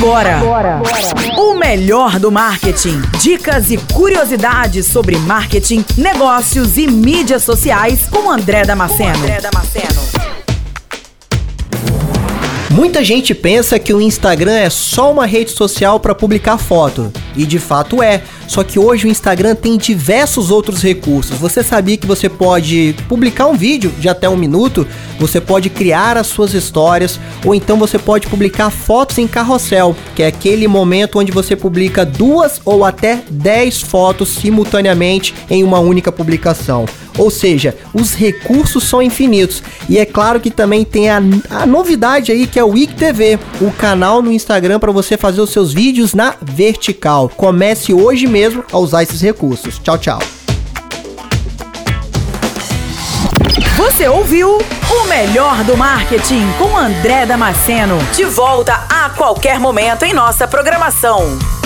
Agora, Agora. o melhor do marketing. Dicas e curiosidades sobre marketing, negócios e mídias sociais com André Damasceno. André Damasceno. Muita gente pensa que o Instagram é só uma rede social para publicar foto, e de fato é. Só que hoje o Instagram tem diversos outros recursos. Você sabia que você pode publicar um vídeo de até um minuto? Você pode criar as suas histórias, ou então você pode publicar fotos em carrossel, que é aquele momento onde você publica duas ou até dez fotos simultaneamente em uma única publicação. Ou seja, os recursos são infinitos. E é claro que também tem a, a novidade aí que é o IGTV, o canal no Instagram para você fazer os seus vídeos na vertical. Comece hoje mesmo a usar esses recursos. Tchau, tchau. Você ouviu o melhor do marketing com André Damasceno. De volta a qualquer momento em nossa programação.